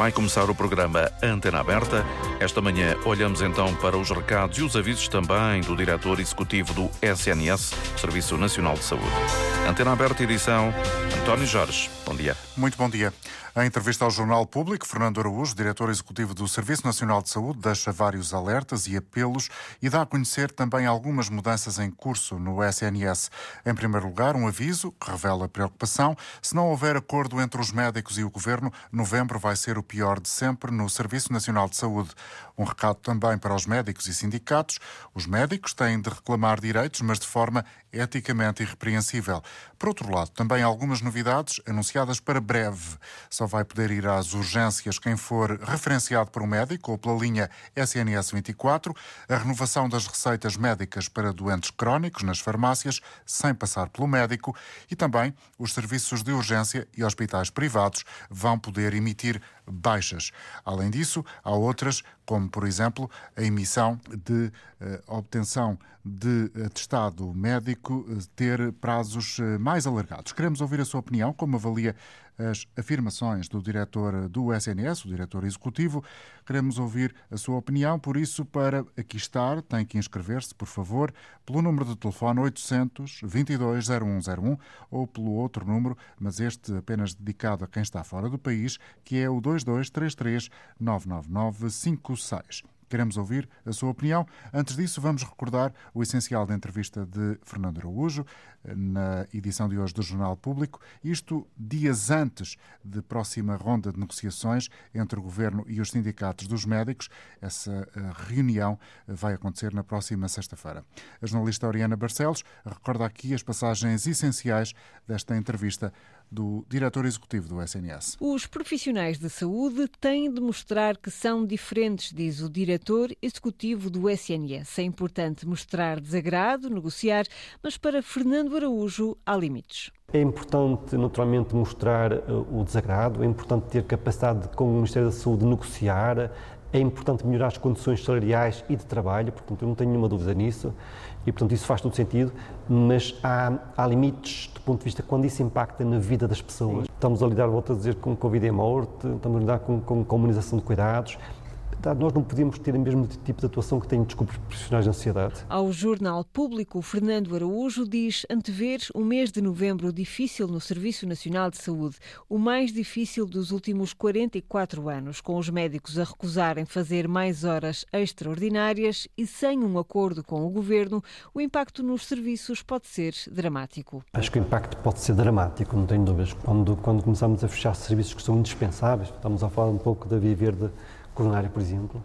Vai começar o programa Antena Aberta. Esta manhã olhamos então para os recados e os avisos também do diretor executivo do SNS, Serviço Nacional de Saúde. Antena Aberta, edição António Jorge. Bom dia. Muito bom dia. Em entrevista ao Jornal Público, Fernando Araújo, diretor executivo do Serviço Nacional de Saúde, deixa vários alertas e apelos e dá a conhecer também algumas mudanças em curso no SNS. Em primeiro lugar, um aviso que revela preocupação. Se não houver acordo entre os médicos e o governo, novembro vai ser o pior de sempre no Serviço Nacional de Saúde. Um recado também para os médicos e sindicatos. Os médicos têm de reclamar direitos, mas de forma eticamente irrepreensível. Por outro lado, também algumas novidades anunciadas para breve. Só vai poder ir às urgências quem for referenciado por um médico ou pela linha SNS 24, a renovação das receitas médicas para doentes crónicos nas farmácias, sem passar pelo médico, e também os serviços de urgência e hospitais privados vão poder emitir baixas. Além disso, há outras, como por exemplo a emissão de uh, obtenção de atestado médico, uh, ter prazos uh, mais alargados. Queremos ouvir a sua opinião, como avalia as afirmações do diretor do SNS, o diretor executivo. Queremos ouvir a sua opinião, por isso, para aqui estar, tem que inscrever-se, por favor, pelo número de telefone 800 22 0101 ou pelo outro número, mas este apenas dedicado a quem está fora do país, que é o 2233 999 56. Queremos ouvir a sua opinião. Antes disso, vamos recordar o essencial da entrevista de Fernando Araújo na edição de hoje do Jornal Público. Isto dias antes de próxima ronda de negociações entre o Governo e os sindicatos dos médicos. Essa eh, reunião vai acontecer na próxima sexta-feira. A jornalista Oriana Barcelos recorda aqui as passagens essenciais desta entrevista do diretor executivo do SNS. Os profissionais de saúde têm de mostrar que são diferentes, diz o diretor executivo do SNS. É importante mostrar desagrado, negociar, mas para Fernando Araújo há limites. É importante, naturalmente, mostrar uh, o desagrado, é importante ter capacidade, com o Ministério da Saúde, de negociar, é importante melhorar as condições salariais e de trabalho, portanto, eu não tenho nenhuma dúvida nisso, e, portanto, isso faz todo sentido, mas há, há limites do ponto de vista quando isso impacta na vida das pessoas. Sim. Estamos a lidar, volto a dizer, com Covid e morte, estamos a lidar com, com comunização de cuidados, nós não podíamos ter o mesmo tipo de atuação que têm grupos profissionais de ansiedade. Ao Jornal Público, Fernando Araújo diz antever o mês de novembro difícil no Serviço Nacional de Saúde, o mais difícil dos últimos 44 anos, com os médicos a recusarem fazer mais horas extraordinárias e sem um acordo com o governo, o impacto nos serviços pode ser dramático. Acho que o impacto pode ser dramático, não tenho dúvidas. Quando, quando começamos a fechar serviços que são indispensáveis, estamos a falar um pouco da Via Verde coronária, por exemplo,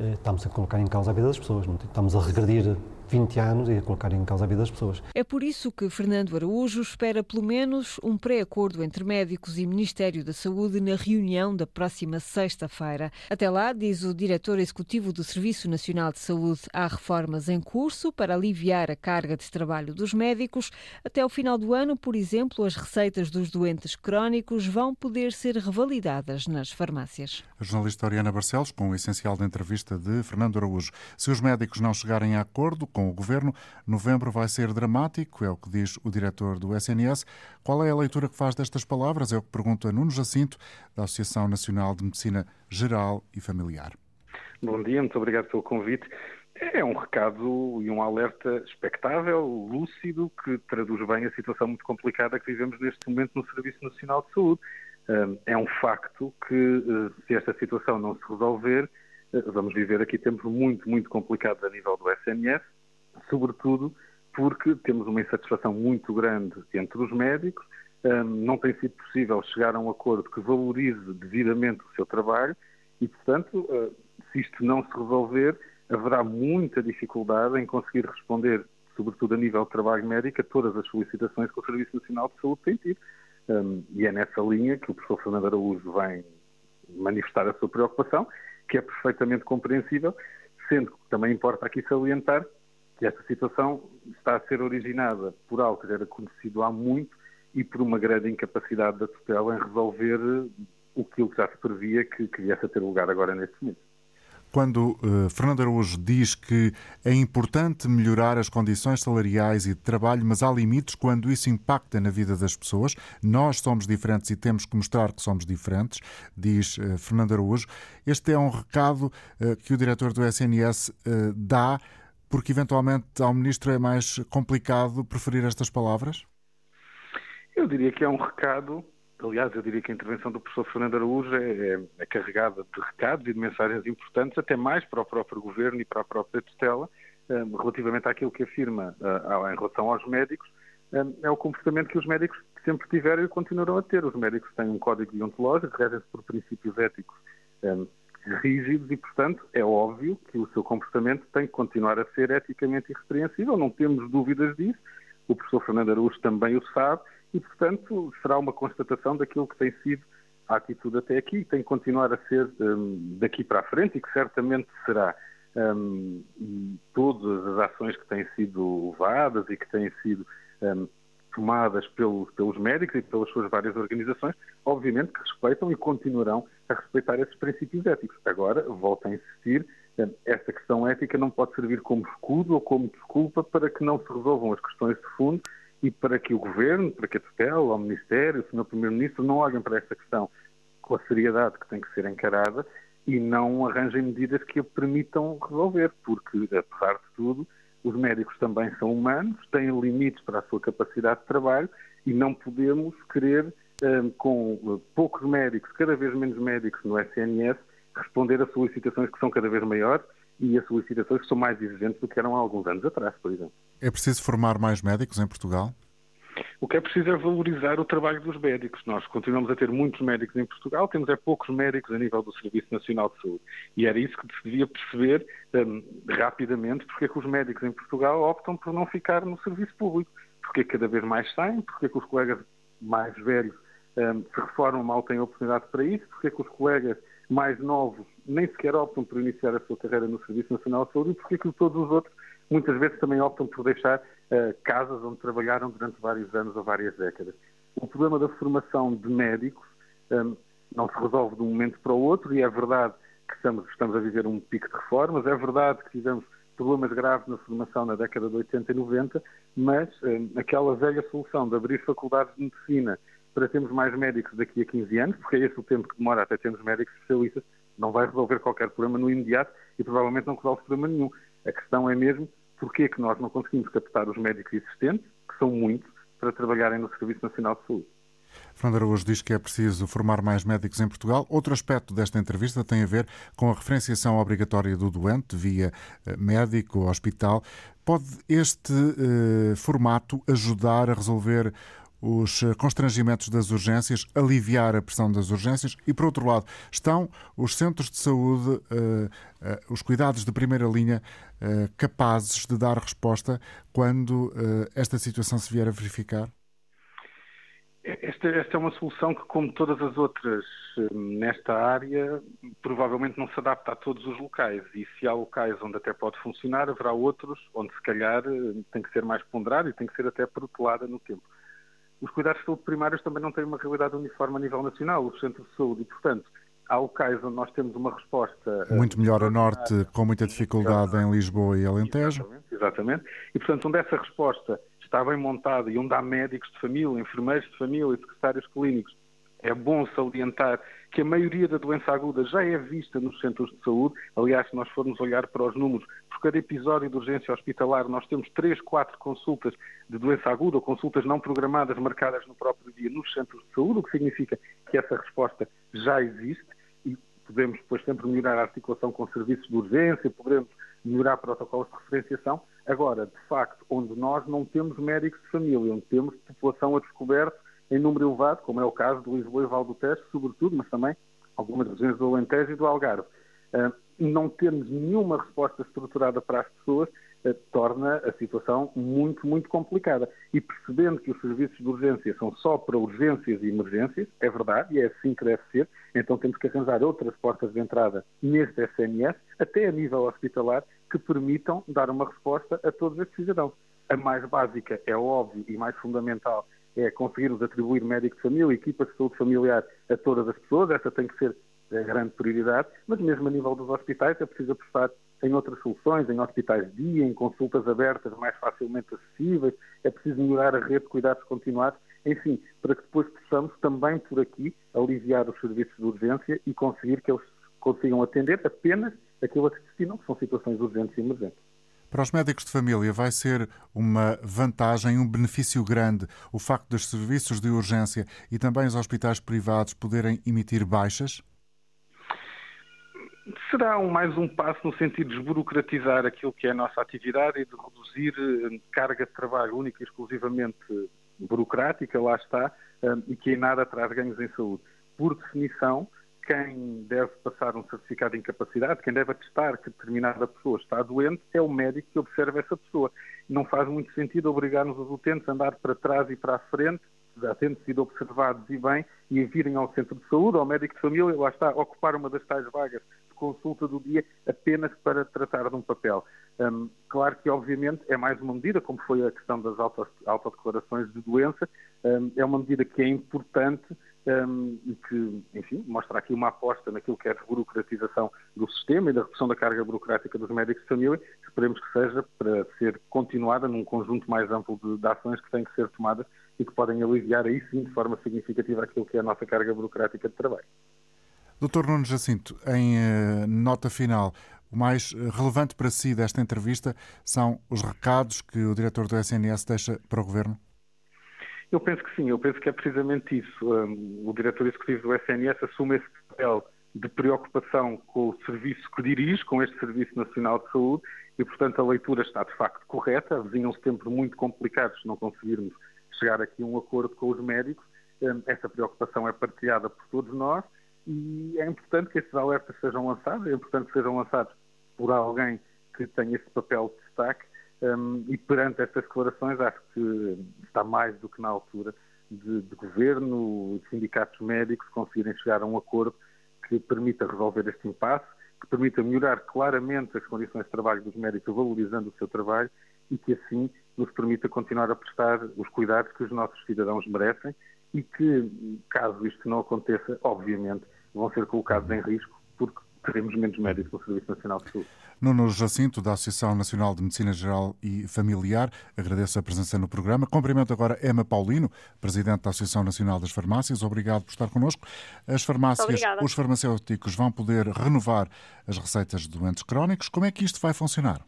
eh, estamos a colocar em causa a vida das pessoas, não estamos a regredir 20 anos e a colocar em causa a vida das pessoas. É por isso que Fernando Araújo espera pelo menos um pré-acordo entre médicos e Ministério da Saúde na reunião da próxima sexta-feira. Até lá, diz o diretor executivo do Serviço Nacional de Saúde, há reformas em curso para aliviar a carga de trabalho dos médicos. Até o final do ano, por exemplo, as receitas dos doentes crónicos vão poder ser revalidadas nas farmácias. A jornalista Oriana Barcelos, com o essencial da entrevista de Fernando Araújo. Se os médicos não chegarem a acordo, com o governo. Novembro vai ser dramático, é o que diz o diretor do SNS. Qual é a leitura que faz destas palavras? É o que pergunta Nuno Jacinto, da Associação Nacional de Medicina Geral e Familiar. Bom dia, muito obrigado pelo convite. É um recado e um alerta expectável, lúcido, que traduz bem a situação muito complicada que vivemos neste momento no Serviço Nacional de Saúde. É um facto que, eh, se esta situação não se resolver, eh, vamos viver aqui tempos muito, muito complicados a nível do SNS sobretudo porque temos uma insatisfação muito grande entre os médicos, não tem sido possível chegar a um acordo que valorize devidamente o seu trabalho e, portanto, ah, se isto não se resolver, haverá muita dificuldade em conseguir responder, sobretudo a nível de trabalho médico, a todas as solicitações que o Serviço Nacional de Saúde tem tido. E é nessa linha que o professor Fernando Araújo vem manifestar a sua preocupação, que é perfeitamente compreensível, sendo que também importa aqui salientar que esta situação está a ser originada por algo que já era conhecido há muito e por uma grande incapacidade da tutela em resolver o que já se previa que, que viesse a ter lugar agora neste momento. quando uh, Fernando Araújo diz que é importante melhorar as condições salariais e de trabalho, mas há limites quando isso impacta na vida das pessoas. Nós somos diferentes e temos que mostrar que somos diferentes, diz uh, Fernando Araújo. Este é um recado uh, que o diretor do SNS dá, porque eventualmente ao ministro é mais complicado preferir estas palavras? Eu diria que é um recado Aliás, eu diria que a intervenção do professor Fernando Araújo é, é, é, carregada de recados e de mensagens importantes, até mais para o próprio governo e para a própria tutela, um, relativamente àquilo que afirma uh, em relação aos médicos, um, é o comportamento que os médicos sempre tiveram e continuarão a ter. Os médicos têm um código deontológico, regem-se por princípios éticos um, rígidos e, portanto, é óbvio que o seu comportamento tem que continuar a ser eticamente irrepreensível, não temos dúvidas disso. O professor Fernando Araújo também o sabe e, portanto, será uma constatação daquilo que tem sido a atitude até aqui, tem que continuar a ser um, daqui para a frente e que certamente será. Um, e todas as ações que têm sido levadas e que têm sido um, tomadas pelos, pelos médicos e pelas suas várias organizações, obviamente que respeitam e continuarão a respeitar esses princípios éticos. Agora, volto a insistir, hum, esta questão ética não pode servir como escudo ou como desculpa para que não se resolvam as questões de fundo e para que o Governo, para que a tutela, o Ministério, o Sr. Primeiro-Ministro não olhem para esta questão com a seriedade que tem que ser encarada e não arranjem medidas que a permitam resolver, porque, apesar de tudo, os médicos também são humanos, têm limites para a sua capacidade de trabalho e não podemos querer, eh, com eh, poucos médicos, cada vez menos médicos no SNS, responder a solicitações que são cada vez maiores e as solicitações que são mais exigentes do que eram há alguns anos atrás, por exemplo. É preciso formar mais médicos em Portugal? O que é preciso é valorizar o trabalho dos médicos. Nós continuamos a ter muitos médicos em Portugal, temos é poucos médicos a nível do Serviço Nacional de Saúde. E era isso que se devia perceber um, rapidamente, porque é que os médicos em Portugal optam por não ficar no serviço público. Porque é que cada vez mais saem, porque é que os colegas mais velhos um, se reformam mal têm oportunidade para isso, porque é que os colegas mais novos nem sequer optam por iniciar a sua carreira no Serviço Nacional de Saúde e porque que todos os outros muitas vezes também optam por deixar casas onde trabalharam durante vários anos ou várias décadas. O problema da formação de médicos um, ehm, não se resolve de um momento para o outro e é verdade que estamos, estamos a viver um pico de reformas, é verdade que tivemos problemas graves na formação na década de 80 e 90, mas um, ehm, aquela velha solução de abrir faculdades de medicina para termos mais médicos daqui a 15 anos, porque é esse o tempo que demora até termos médicos especialistas, não vai resolver qualquer problema no imediato e provavelmente não resolve problema nenhum. A questão é mesmo porque é que nós não conseguimos captar os médicos existentes, que são muitos, para trabalharem no Serviço Nacional de Saúde. Fernando Araújo diz que é preciso formar mais médicos em Portugal. Outro aspecto desta entrevista tem a ver com a referenciação obrigatória do doente via eh, médico ou hospital. Pode este eh, formato ajudar a resolver os eh, constrangimentos das urgências, aliviar a pressão das urgências e, por outro lado, estão os centros de saúde, uh, uh, os cuidados de primeira linha, capazes de dar resposta quando esta situação se vier a verificar? Esta, esta, é uma solução que, como todas as outras nesta área, provavelmente não se adapta a todos os locais. E se há locais onde até pode funcionar, haverá outros onde, se calhar, tem que ser mais ponderado e tem que ser até protelada no tempo os cuidados de saúde primários também não têm uma realidade uniforme a nível nacional, os centros de saúde, e, portanto, há locais onde nós temos uma resposta. Eh, Muito melhor a norte, com muita dificuldade em Lisboa e Alentejo. Exatamente, exatamente. E, portanto, onde essa resposta está bem montada e onde há médicos de família, enfermeiros de família e secretários clínicos é bom salientar que a maioria da doença aguda já é vista nos centros de saúde. Aliás, se nós formos olhar para os números, por cada episódio de urgência hospitalar, nós temos 3, 4 consultas de doença aguda ou consultas não programadas marcadas no próprio dia nos centros de saúde, o que significa que essa resposta já existe e podemos depois sempre melhorar a articulação com serviços de urgência, podemos melhorar protocolos de referenciação. Agora, de facto, onde nós não temos médicos de família, onde temos população a descoberto em número elevado, como é o caso de Lisboa e Val do sobretudo, mas também algumas regiões do Alentejo e do Algarve. Uh, não termos nenhuma resposta estruturada para as pessoas uh, torna a situação muito, muito complicada. E percebendo que os serviços de urgência são só para urgências e emergências, é verdade, e é assim que deve ser, então temos que arranjar outras portas de entrada neste SNS, até a nível hospitalar, que permitam dar uma resposta a todos estes cidadãos. A mais básica, é óbvio, e mais fundamental, é conseguirmos atribuir médico de família, equipas de saúde familiar a todas as pessoas. Essa tem que ser a grande prioridade, mas mesmo a nível dos hospitais é preciso apostar em outras soluções, em hospitais de dia, em consultas abertas mais facilmente acessíveis, é preciso melhorar a rede de cuidados continuados, enfim, para que depois possamos também por aqui aliviar os serviços de urgência e conseguir que eles consigam atender apenas aquilo a que destinam, que são situações urgentes e emergentes. Para os médicos de família, vai ser uma vantagem, um benefício grande o facto dos serviços de urgência e também os hospitais privados poderem emitir baixas? será um, mais um passo no sentido de desburocratizar aquilo que é a nossa atividade e de reduzir eh, carga de trabalho única e exclusivamente burocrática, lá está, eh, e que em nada traz ganhos em saúde. Por definição, quem deve passar um certificado de incapacidade, quem deve atestar que determinada pessoa está doente, é o médico que observa essa pessoa. Não faz muito sentido obrigar-nos os utentes a andar para trás e para a frente já tendo sido observados e bem, e virem ao centro de saúde, ao médico de família, lá está, ocupar uma das tais vagas de consulta do dia apenas para tratar de um papel. Um, claro que, obviamente, é mais uma medida, como foi a questão das autodeclarações de doença, um, é uma medida que é importante e que, enfim, mostra aqui uma aposta naquilo que é a desburocratização do sistema e da redução da carga burocrática dos médicos de família, que esperemos que seja para ser continuada num conjunto mais amplo de, de ações que têm que ser tomadas e que podem aliviar aí sim de forma significativa aquilo que é a nossa carga burocrática de trabalho. Doutor Nuno Jacinto, em uh, nota final, o mais relevante para si desta entrevista são os recados que o diretor do SNS deixa para o Governo? Eu penso que sim, eu penso que é precisamente isso. Um, o diretor executivo do SNS assume esse papel de preocupação com o serviço que dirige, com este Serviço Nacional de Saúde, e, portanto, a leitura está de facto correta. Avizinham-se tempos muito complicados se não conseguirmos chegar aqui a um acordo com os médicos. Um, essa preocupação é partilhada por todos nós e é importante que estes alertas sejam lançados, é importante que sejam lançados por alguém que tenha esse papel de destaque um, e perante estas declarações, acho que está mais do que na altura de, de governo, sindicatos médicos conseguirem chegar a um acordo que permita resolver este impasse, que permita melhorar claramente as condições de trabalho dos médicos, valorizando o seu trabalho e que assim nos permita continuar a prestar os cuidados que os nossos cidadãos merecem e que, caso isto não aconteça, obviamente vão ser colocados em risco porque teremos menos médicos no Serviço Nacional de Saúde. Nuno Jacinto, da Associação Nacional de Medicina Geral e Familiar, agradeço a presença no programa. Cumprimento agora Emma Paulino, Presidente da Associação Nacional das Farmácias. Obrigado por estar connosco. As farmácias, Obrigada. os farmacêuticos vão poder renovar as receitas de doentes crónicos. Como é que isto vai funcionar?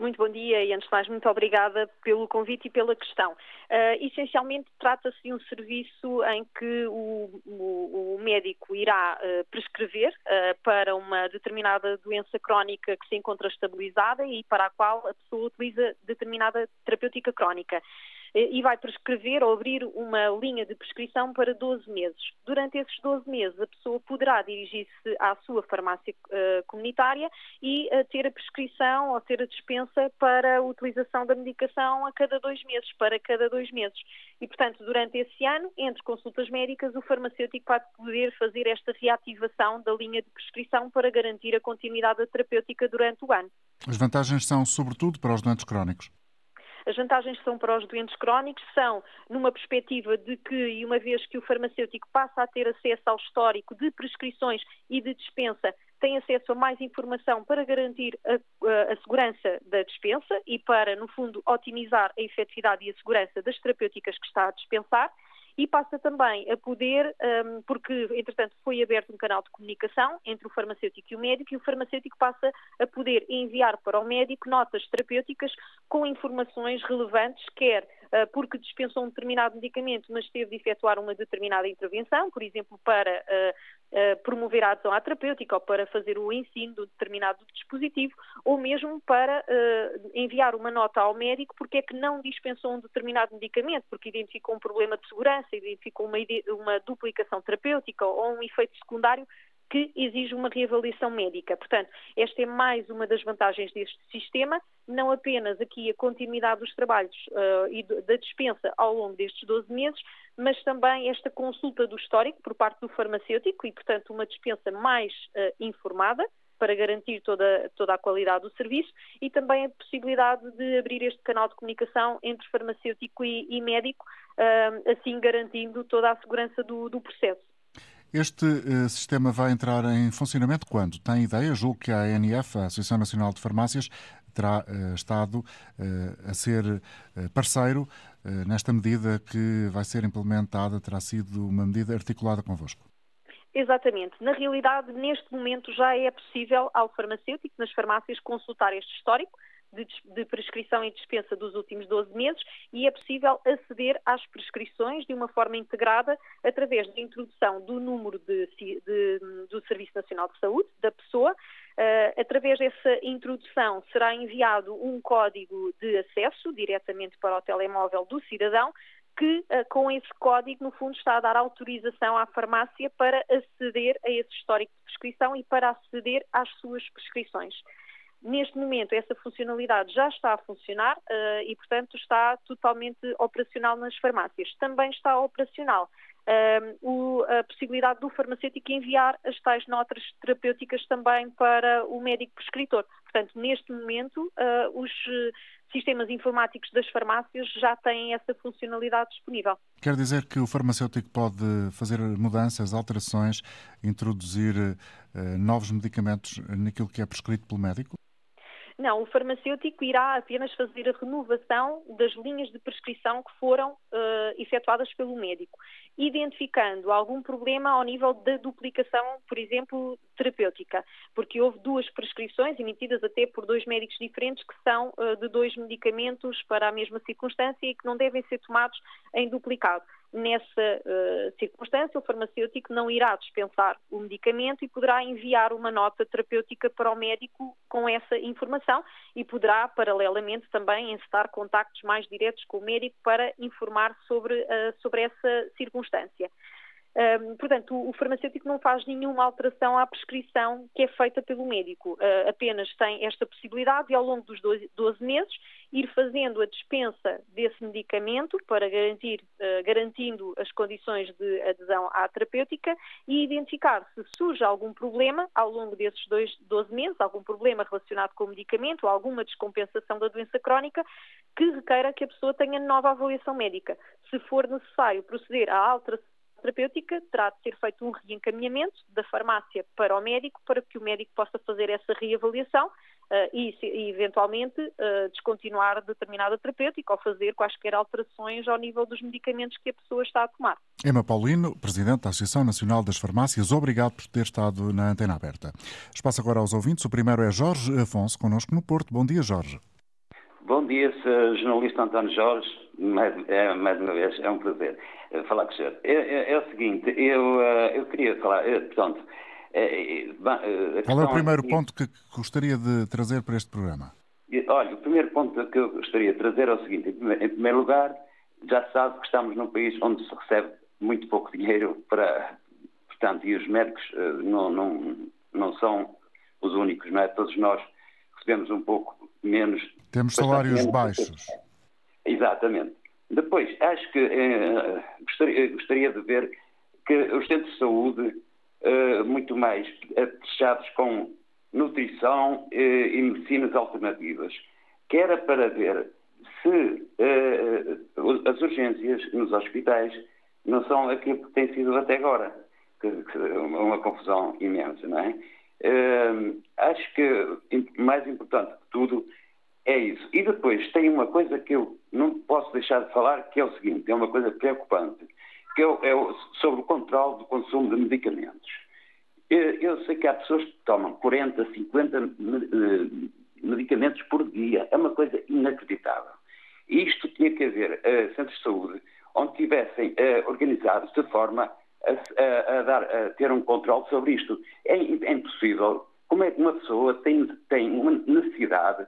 Muito bom dia e, antes de mais, muito obrigada pelo convite e pela questão. Uh, essencialmente, trata-se de um serviço em que o, o, o médico irá uh, prescrever uh, para uma determinada doença crónica que se encontra estabilizada e para a qual a pessoa utiliza determinada terapêutica crónica. Eh, e vai prescrever ou abrir uma linha de prescrição para 12 meses. Durante esses 12 meses, a pessoa poderá dirigir-se à sua farmácia uh, comunitária e uh, ter a prescrição ou ter a dispensa para a utilização da medicação a cada dois meses, para cada dois meses. E, portanto, durante esse ano, entre consultas médicas, o farmacêutico vai poder fazer esta reativação da linha de prescrição para garantir a continuidade da terapêutica durante o ano. As vantagens são, sobretudo, para os doentes crónicos. As vantagens que são para os doentes crónicos são numa perspectiva de que, e uma vez que o farmacêutico passa a ter acesso ao histórico de prescrições e de dispensa, tem acesso a mais informação para garantir a, a, a, segurança da dispensa e para, no fundo, otimizar a efetividade e a segurança das terapêuticas que está a dispensar e passa também a poder, um, porque entretanto foi aberto um canal de comunicação entre o farmacêutico e o médico, e o farmacêutico passa a poder enviar para o médico notas terapêuticas com informações relevantes, quer uh, porque dispensou um determinado medicamento, mas teve de efetuar uma determinada intervenção, por exemplo, para uh, promover a adesão à terapêutica ou para fazer o ensino de um determinado dispositivo, ou mesmo para enviar uma nota ao médico porque é que não dispensou um determinado medicamento, porque identificou um problema de segurança identificou uma, uma duplicação terapêutica ou um efeito secundário que exige uma reavaliação médica. Portanto, esta é mais uma das vantagens deste sistema, não apenas aqui a continuidade dos trabalhos uh, e da dispensa ao longo destes 12 meses, mas também esta consulta do histórico por parte do farmacêutico e, portanto, uma dispensa mais uh, informada para garantir toda, toda a qualidade do serviço e também a possibilidade de abrir este canal de comunicação entre farmacêutico e, e médico, uh, assim garantindo toda a segurança do, do processo. Este uh, sistema vai entrar em funcionamento quando? Tem ideia? Julgo que a ANF, a Associação Nacional de Farmácias, terá uh, estado uh, a ser parceiro nesta medida que vai ser implementada, terá sido uma medida articulada convosco. Exatamente. Na realidade, neste momento já é possível ao farmacêutico, nas farmácias, consultar este histórico de, de, prescrição e dispensa dos últimos 12 meses e é possível aceder às prescrições de uma forma integrada através da introdução do número de, de, do Serviço Nacional de Saúde, da pessoa. Uh, através dessa introdução será enviado um código de acesso diretamente para o telemóvel do cidadão que uh, com esse código, no fundo, está a dar autorização à farmácia para aceder a esse histórico de prescrição e para aceder às suas prescrições. Neste momento, essa funcionalidade já está a funcionar uh, e, portanto, está totalmente operacional nas farmácias. Também está operacional uh, o, a possibilidade do farmacêutico enviar as tais notas terapêuticas também para o médico prescritor. Portanto, neste momento, uh, os sistemas informáticos das farmácias já têm essa funcionalidade disponível. Quer dizer que o farmacêutico pode fazer mudanças, alterações, introduzir novos medicamentos naquilo que é prescrito pelo médico? Não, o farmacêutico irá apenas fazer a renovação das linhas de prescrição que foram uh, efetuadas pelo médico, identificando algum problema ao nível da duplicação, por exemplo, terapêutica, porque houve duas prescrições emitidas até por dois médicos diferentes que são uh, de dois medicamentos para a mesma circunstância e que não devem ser tomados em duplicado. Nessa uh, circunstância, o farmacêutico não irá dispensar o medicamento e poderá enviar uma nota terapêutica para o médico com essa informação e poderá, paralelamente, também encetar contactos mais diretos com o médico para informar sobre, uh, sobre essa circunstância. Um, portanto, o, farmacêutico não faz nenhuma alteração à prescrição que é feita pelo médico, uh, apenas tem esta possibilidade de, ao longo dos 12, 12, meses, ir fazendo a dispensa desse medicamento para garantir, uh, garantindo as condições de adesão à terapêutica e identificar se surge algum problema ao longo desses dois, 12 meses, algum problema relacionado com o medicamento, alguma descompensação da doença crónica, que requeira que a pessoa tenha nova avaliação médica. Se for necessário proceder à alteração terapêutica, terá de ser feito um reencaminhamento da farmácia para o médico, para que o médico possa fazer essa reavaliação uh, e, e, eventualmente, uh, descontinuar determinada terapêutica ou fazer quaisquer alterações ao nível dos medicamentos que a pessoa está a tomar. Emma Paulino, Presidente da Associação Nacional das Farmácias, obrigado por ter estado na antena aberta. Espaço agora aos ouvintes. O primeiro é Jorge Afonso, connosco no Porto. Bom dia, Jorge. Bom dia, jornalista António Jorge. Mais, é, mais uma vez, é um prazer eh, falar com o senhor. É, é, é o seguinte, eu, eh, eu queria falar, eh, portanto... Qual é o primeiro ponto que gostaria de trazer para este programa? Olha, o primeiro ponto que eu gostaria de trazer é o seguinte. Em primeiro lugar, já se sabe que estamos num país onde se recebe muito pouco dinheiro para... Portanto, e os médicos não, não, não são os únicos, não é? Todos nós recebemos um pouco menos. Temos salários menos baixos. Exatamente. Depois, acho que eh, gostaria, gostaria, de ver que os centros de saúde, eh, muito mais fechados com nutrição eh, e medicinas alternativas, que era para ver se eh, as urgências nos hospitais não são aquilo que tem sido até agora, que, que é uma confusão imensa, não é? Eh, acho que mais importante que tudo é isso. E depois tem uma coisa que eu não posso deixar de falar, que é o seguinte, é uma coisa preocupante, que é, é sobre o controle do consumo de medicamentos. Eu sei que há pessoas que tomam 40, 50 eh, medicamentos por dia. É uma coisa inacreditável. E isto tinha que haver uh, centros de saúde onde tivessem uh, organizados de forma a, a, a, dar, a, ter um controle sobre isto. É, é impossível. Como é que uma pessoa tem, tem uma necessidade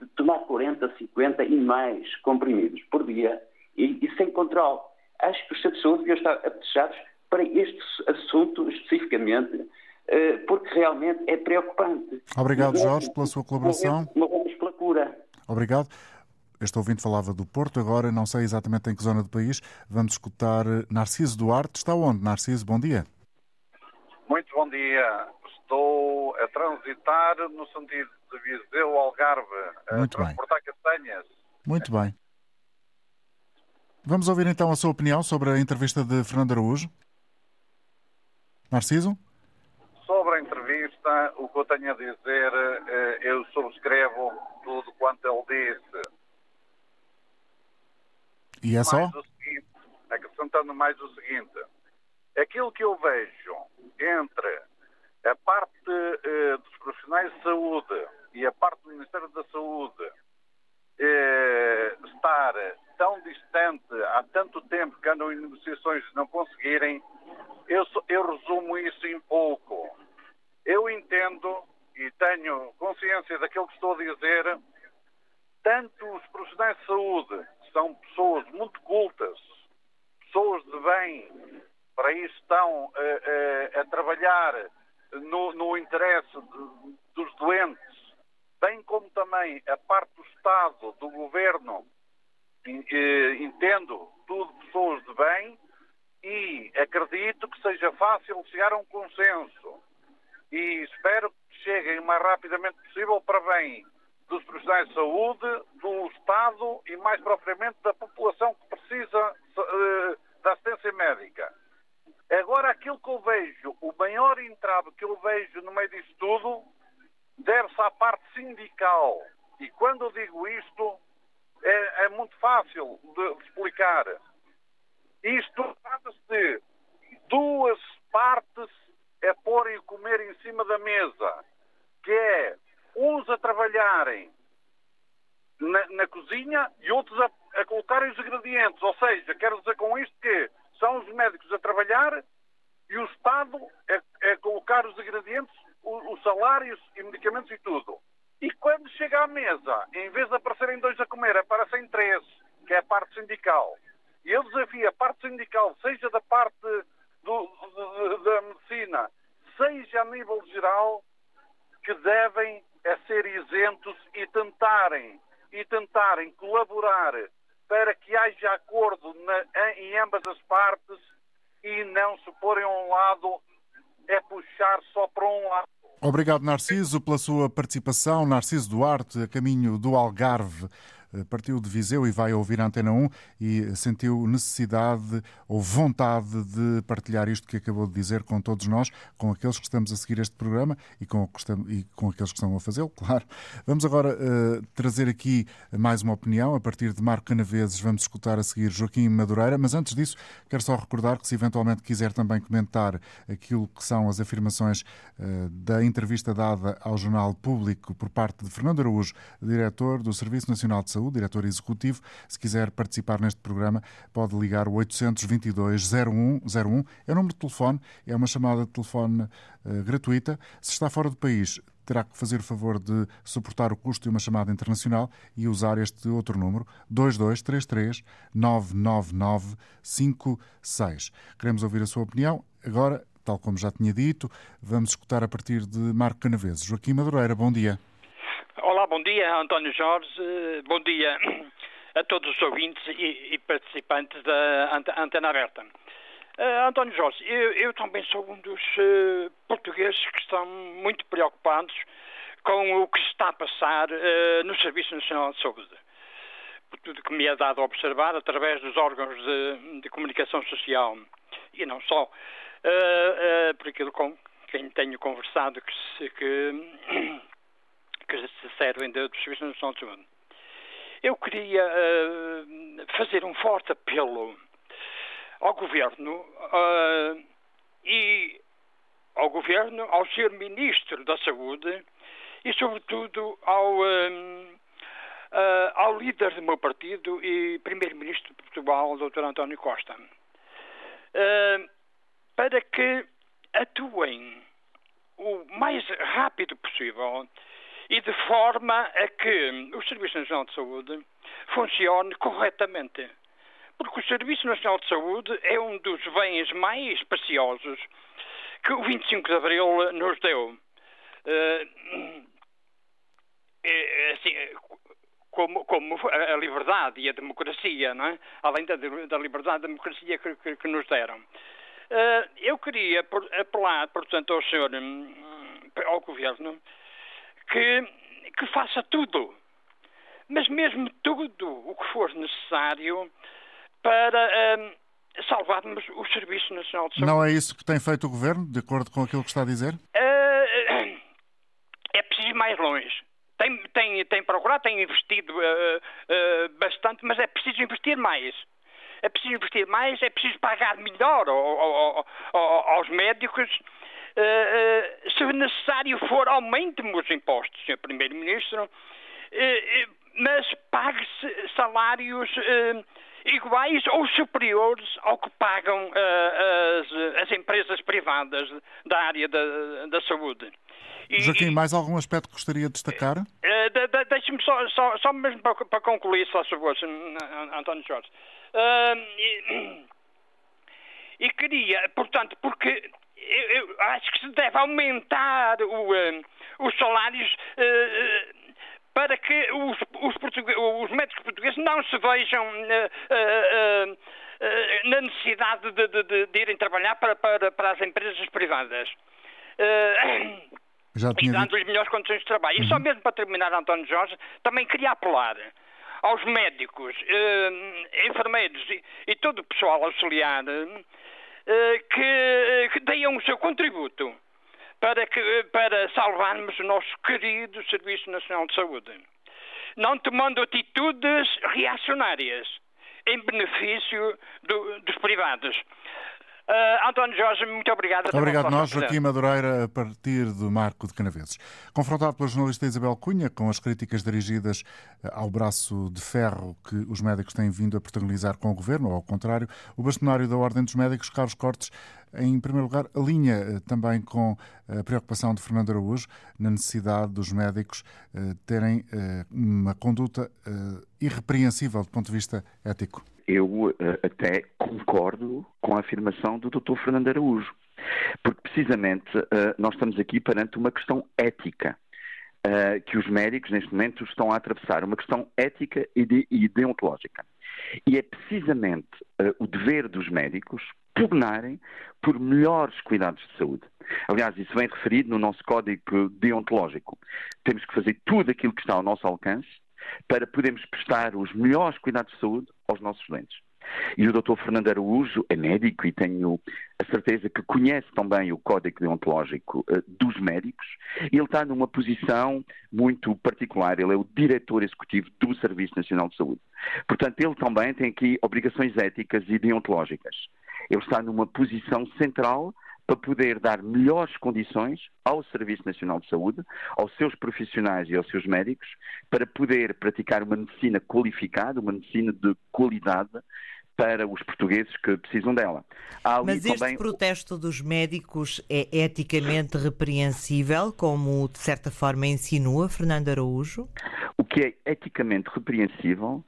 de tomar 40, 50 e mais comprimidos por dia e, e sem controle. Acho que os centros de saúde deviam estar apetechados para este assunto especificamente, eh, porque realmente é preocupante. Obrigado, Jorge, pela sua colaboração. Morremos pela cura. Obrigado. Este ouvinte falava do Porto, agora não sei exatamente em que zona do país. Vamos escutar Narciso Duarte. Está onde, Narciso? Bom dia. Muito bom dia. Estou a transitar no sentido de Viseu Algarve, a Muito transportar bem. castanhas. Muito bem. Vamos ouvir então a sua opinião sobre a entrevista de Fernando Araújo. Narciso? Sobre a entrevista, o que eu tenho a dizer, eh, eu subscrevo tudo quanto ele disse. E é só? Seguinte, acrescentando mais o seguinte, aquilo que eu vejo entre a parte eh, dos profissionais de saúde e a parte do Ministério da Saúde eh, estar tão distante há tanto tempo que andam em negociações e não conseguirem, eu, eu resumo isso em pouco. Eu entendo e tenho consciência daquilo que estou a dizer, tanto os profissionais de saúde, que são pessoas muito cultas, pessoas de bem, para isso estão a trabalhar no, no interesse de, dos doentes, bem como também a parte do Estado, do Governo, entendo tudo pessoas de bem e acredito que seja fácil chegar a um consenso e espero que cheguem o mais rapidamente possível para bem dos profissionais de saúde, do Estado e mais propriamente da população que precisa uh, da assistência médica. Agora, aquilo que eu vejo, o maior entrave que eu vejo no meio disso tudo, deve-se à parte sindical. E quando eu digo isto, é, é muito fácil de, explicar. Isto trata-se de duas partes a porem o comer em cima da mesa, que é uns a trabalharem na, na cozinha e outros a, a colocarem os ingredientes. Ou seja, quero dizer com isto que são os médicos a trabalhar e o Estado a, a colocar os ingredientes, os salários e medicamentos e tudo. E quando chega à mesa, em vez de aparecerem dois a comer, aparecem três, que é a parte sindical. E eu desafio a parte sindical, seja da parte do, do, da medicina, seja a nível geral, que devem é ser isentos e tentarem, e tentarem colaborar para que haja acordo na, em ambas as partes e não se porem a um lado, é puxar só para um lado. Obrigado, Narciso, pela sua participação. Narciso Duarte, a caminho do Algarve. Eh, partiu de Viseu e vai ouvir a Antena 1 e sentiu necessidade ou vontade de partilhar isto que acabou de dizer com todos nós, com aqueles que estamos a seguir este programa e com, e com aqueles que estão a fazê-lo, claro. Vamos agora uh, trazer aqui mais uma opinião. A partir de Marco Canaveses, vamos escutar a seguir Joaquim Madureira, mas antes disso, quero só recordar que se eventualmente quiser também comentar aquilo que são as afirmações uh, da entrevista dada ao Jornal Público por parte de Fernando Araújo, diretor do Serviço Nacional de Saúde, diretor executivo. Se quiser participar neste programa, pode ligar o 822 0101. É o número de telefone, é uma chamada de telefone uh, gratuita. Se está fora do país, terá que fazer o favor de suportar o custo de uma chamada internacional e usar este outro número, 2233 999 56. Queremos ouvir a sua opinião. Agora, tal como já tinha dito, vamos escutar a partir de Marco Canaveses. Joaquim Madureira, bom dia. Olá, bom dia, António Jorge. Bom dia a todos os ouvintes e, participantes da Antena Aberta. Uh, António Jorge, eu, eu, também sou um dos uh, portugueses que estão muito preocupados com o que está a passar uh, no Serviço Nacional de Saúde. Por tudo que me é dado a observar através dos órgãos de, de comunicação social e não só, por aquilo com quem tenho conversado que, se, que que se servem do Serviço Nacional de Saúde. Eu queria uh, fazer um forte apelo ao Governo uh, e ao Governo, ao Sr. Ministro da Saúde e, sobretudo, ao, uh, ao líder do meu partido e Primeiro-Ministro de Portugal, Dr. António Costa, para que atuem o mais rápido possível e de forma a que o Serviço Nacional de Saúde funcione corretamente. Porque o Serviço Nacional de Saúde é um dos bens mais preciosos que o 25 de Abril nos deu. Uh, assim, como, como, a liberdade e a democracia, não é? além da, da liberdade e da democracia que, que, que nos deram. Uh, eu queria apelar, portanto, ao senhor, hum, ao governo, que, que faça tudo. Mas mesmo tudo o que for necessário para hum, salvarmos o Serviço Nacional de Saúde. Não é isso que tem feito o Governo, de acordo com aquilo que está a dizer? Uh, é preciso ir mais longe. Tem, tem, tem procurado, tem investido uh, uh, bastante, mas é preciso investir mais. É preciso investir mais, é preciso pagar melhor ao, ao, ao, aos médicos. Se necessário for, aumentemos os impostos, Sr. Primeiro-Ministro, mas pague-se salários iguais ou superiores ao que pagam as, as, empresas privadas da área da, da saúde. E, Joaquim, mais algum aspecto que gostaria de destacar? De, de, Deixe-me só, só, só, mesmo para, para concluir, só favor, António Jorge. Uh, e, e, queria, portanto, porque eu, eu, acho que se deve aumentar o, uh, os salários para que os, os, os médicos portugueses não se vejam uh, uh, uh, na necessidade de, de, de, irem trabalhar para, para, para as empresas privadas. Já e dando-lhes melhores condições de trabalho. Uhum. E só uhum. mesmo para terminar, António Jorge, também queria apelar aos médicos, enfermeiros e, e, todo o pessoal auxiliar que, que deem o seu contributo para, que, para salvarmos o nosso querido Serviço Nacional de Saúde. Não tomando atitudes reacionárias em benefício do, dos privados. Uh, António Jorge, muito obrigado. Obrigado nós, Joaquim Madureira, a partir do Marco de Canaveses. Confrontado pela jornalista Isabel Cunha com as críticas dirigidas eh, ao braço de ferro que os médicos têm vindo a protagonizar com o Governo, ou ao contrário, o bastonário da Ordem dos Médicos, Carlos Cortes, em primeiro lugar, alinha eh, também com a preocupação de Fernando Araújo na necessidade dos médicos eh, terem uma conduta irrepreensível do ponto de vista ético eu até concordo com a afirmação do Dr. Fernando Araújo, porque precisamente nós estamos aqui perante uma questão ética. Que os médicos, neste momento, estão a atravessar, uma questão ética e, e deontológica. E é precisamente o dever dos médicos pugnarem por melhores cuidados de saúde. Aliás, isso vem referido no nosso código deontológico. Temos que fazer tudo aquilo que está ao nosso alcance para podermos prestar os melhores cuidados de saúde aos nossos doentes. E o Dr. Fernando Araújo é médico e tenho a certeza que conhece também o Código Deontológico uh, dos médicos. Ele está numa posição muito particular. Ele é o diretor executivo do Serviço Nacional de Saúde. Portanto, ele também tem aqui obrigações éticas e deontológicas. Ele está numa posição central para poder dar melhores condições ao Serviço Nacional de Saúde, aos seus profissionais e aos seus médicos, para poder praticar uma medicina qualificada, uma medicina de qualidade para os portugueses que precisam dela. Mas este também... protesto dos médicos é eticamente repreensível, como de certa forma insinua Fernando Araújo? O que é eticamente repreensível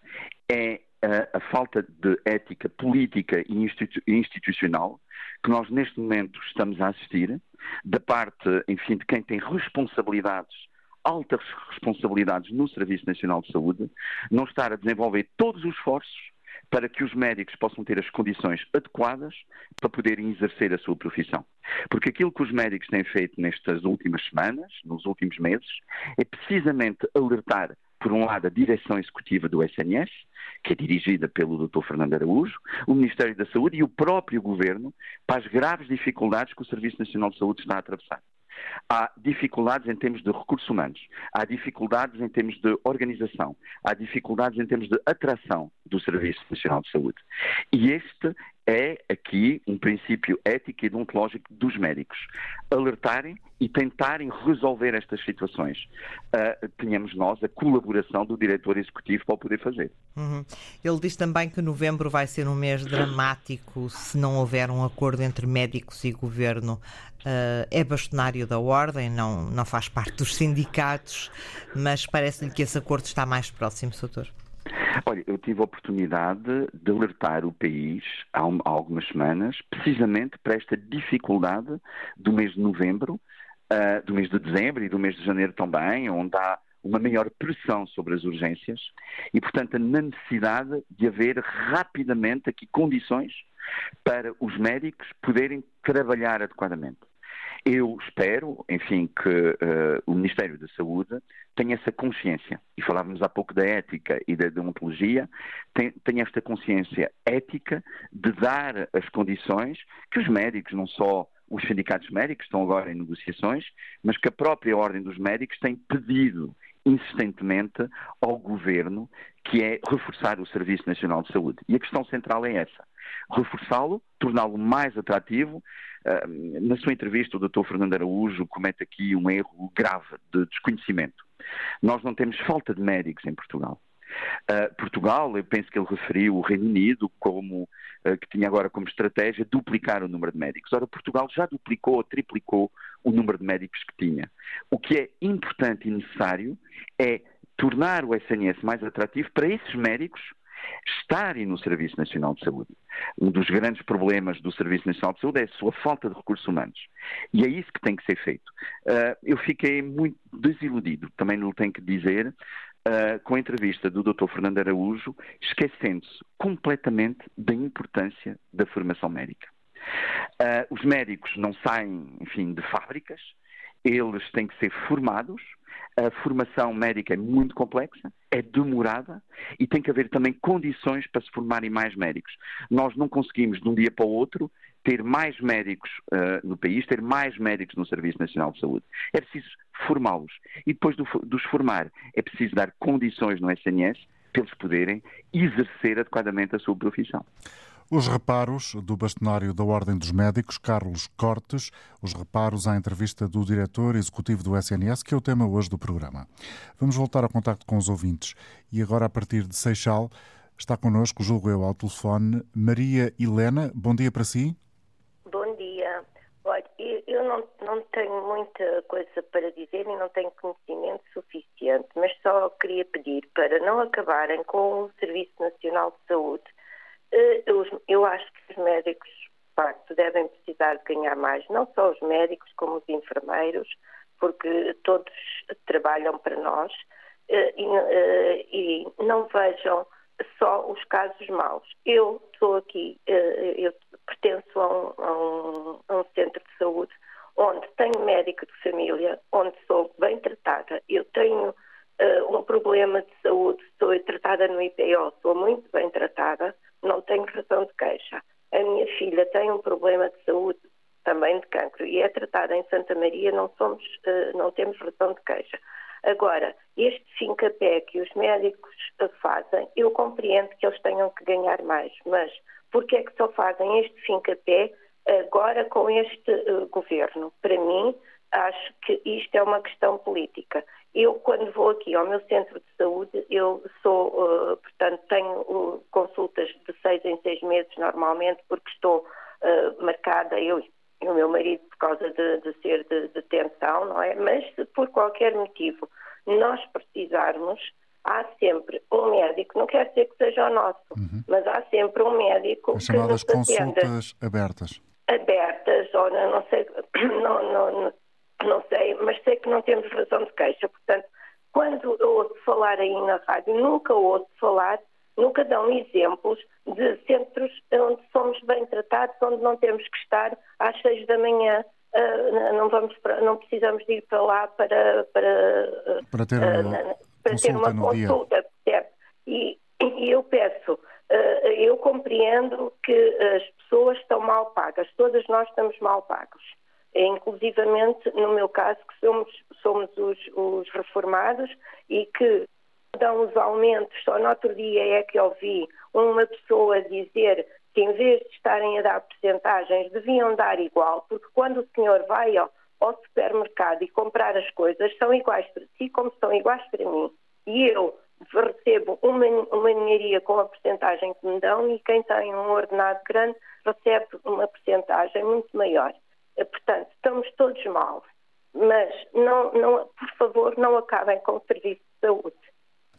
é a, a falta de ética política e institu institucional que nós neste momento estamos a assistir, da parte, enfim, de quem tem responsabilidades altas responsabilidades no Serviço Nacional de Saúde, não estar a desenvolver todos os esforços para que os médicos possam ter as condições adequadas para poderem exercer a sua profissão. Porque aquilo que os médicos têm feito nestas últimas semanas, nos últimos meses, é precisamente alertar por um lado, a direção executiva do SNS, que é dirigida pelo Dr. Fernando Araújo, o Ministério da Saúde e o próprio Governo para as graves dificuldades que o Serviço Nacional de Saúde está a atravessar. Há dificuldades em termos de recursos humanos, há dificuldades em termos de organização, há dificuldades em termos de atração do Serviço Nacional de Saúde. E este é aqui um princípio ético e deontológico dos médicos. Alertarem e tentarem resolver estas situações. Uh, nós a colaboração do diretor executivo para o poder fazer. Uhum. Ele diz também que novembro vai ser um mês dramático se não houver um acordo entre médicos e governo. Uh, é bastonário da ordem, não, não faz parte dos sindicatos, mas parece-lhe que esse acordo está mais próximo, Soutor. Olha, eu tive a oportunidade de alertar o país há, um, algumas semanas, precisamente para esta dificuldade do mês de novembro, uh, do mês de dezembro e do mês de janeiro também, onde há uma maior pressão sobre as urgências e, portanto, na necessidade de haver rapidamente aqui condições para os médicos poderem trabalhar adequadamente. Eu espero, enfim, que uh, o Ministério da Saúde tenha essa consciência, e falávamos há pouco da ética e da deontologia, tem, tenha esta consciência ética de dar as condições que os médicos, não só os sindicatos médicos estão agora em negociações, mas que a própria Ordem dos Médicos tem pedido insistentemente ao Governo, que é reforçar o Serviço Nacional de Saúde. E a questão central é essa: reforçá-lo, torná-lo mais atrativo. Uh, na sua entrevista, o Dr. Fernando Araújo comete aqui um erro grave de desconhecimento. Nós não temos falta de médicos em Portugal. Uh, Portugal, eu penso que ele referiu o Reino Unido como uh, que tinha agora como estratégia duplicar o número de médicos. Ora, Portugal já duplicou ou triplicou o número de médicos que tinha. O que é importante e necessário é tornar o SNS mais atrativo para esses médicos estarem no Serviço Nacional de Saúde. Um dos grandes problemas do Serviço Nacional de Saúde é a sua falta de recursos humanos. E é isso que tem que ser feito. Uh, eu fiquei muito desiludido, também não tenho que dizer, uh, com a entrevista do Dr. Fernando Araújo, esquecendo-se completamente da importância da formação médica. Uh, os médicos não saem, enfim, de fábricas, eles têm que ser formados. A formação médica é muito complexa, é demorada e tem que haver também condições para se formarem mais médicos. Nós não conseguimos de um dia para o outro ter mais médicos uh, no país, ter mais médicos no Serviço Nacional de Saúde. É preciso formá-los. E depois de os formar, é preciso dar condições no SNS para eles poderem exercer adequadamente a sua profissão. Os reparos do bastonário da Ordem dos Médicos, Carlos Cortes, os reparos à entrevista do diretor executivo do SNS, que é o tema hoje do programa. Vamos voltar ao contacto com os ouvintes. E agora, a partir de Seixal, está connosco, julgo eu, ao telefone, Maria Helena. Bom dia para si. Bom dia. Olha, eu não, não tenho muita coisa para dizer e não tenho conhecimento suficiente, mas só queria pedir para não acabarem com o Serviço Nacional de Saúde eh, eu acho que os médicos, de facto, devem precisar de ganhar mais, não só os médicos, como os enfermeiros, porque todos trabalham para nós eh, eh, e não vejam só os casos maus. Eu estou aqui, eu pertenço a um, a, um, centro de saúde onde tenho médico de família, onde sou bem tratada. Eu tenho um problema de saúde, sou tratada no IPO, sou muito bem tratada não tenho razão de queixa. A minha filha tem um problema de saúde, também de cancro, e é tratada em Santa Maria, não, somos, uh, não temos razão de queixa. Agora, este fincapé que os médicos fazem, eu compreendo que eles tenham que ganhar mais, mas por que é que só fazem este fincapé agora com este uh, governo? Para mim, acho que isto é uma questão política. Eu, quando vou aqui ao meu centro de saúde, eu sou, uh, portanto, tenho uh, consultas de seis em seis meses normalmente, porque estou uh, marcada, eu e o meu marido, por causa de, de ser de, de tensão, não é? Mas se por qualquer motivo nós precisarmos, há sempre um médico, não quer dizer que seja o nosso, uhum. mas há sempre um médico As chamadas que nos consultas abertas. Abertas, ou não sei, não, não, não sei, mas sei que não temos razão de queixa. Portanto, quando eu ouço falar aí na rádio, nunca ouço falar, nunca dão exemplos de centros onde somos bem tratados, onde não temos que estar às seis da manhã. Uh, não, vamos para, não precisamos de ir para lá para, para, para ter, uh, para ter uma consulta. E, e eu peço, uh, eu compreendo que as pessoas estão mal pagas, todas nós estamos mal pagos inclusivamente no meu caso, que somos, somos os, os reformados e que dão os aumentos. Só no outro dia é que ouvi uma pessoa dizer que em vez de estarem a dar percentagens, deviam dar igual, porque quando o senhor vai ao, ao supermercado e comprar as coisas, são iguais para si como são iguais para mim. E eu recebo uma, uma ninharia com a percentagem que me dão e quem tem um ordenado grande recebe uma percentagem muito maior. Eh, portanto, estamos todos mal. Mas, não, não, por favor, não acabem com o serviço de saúde.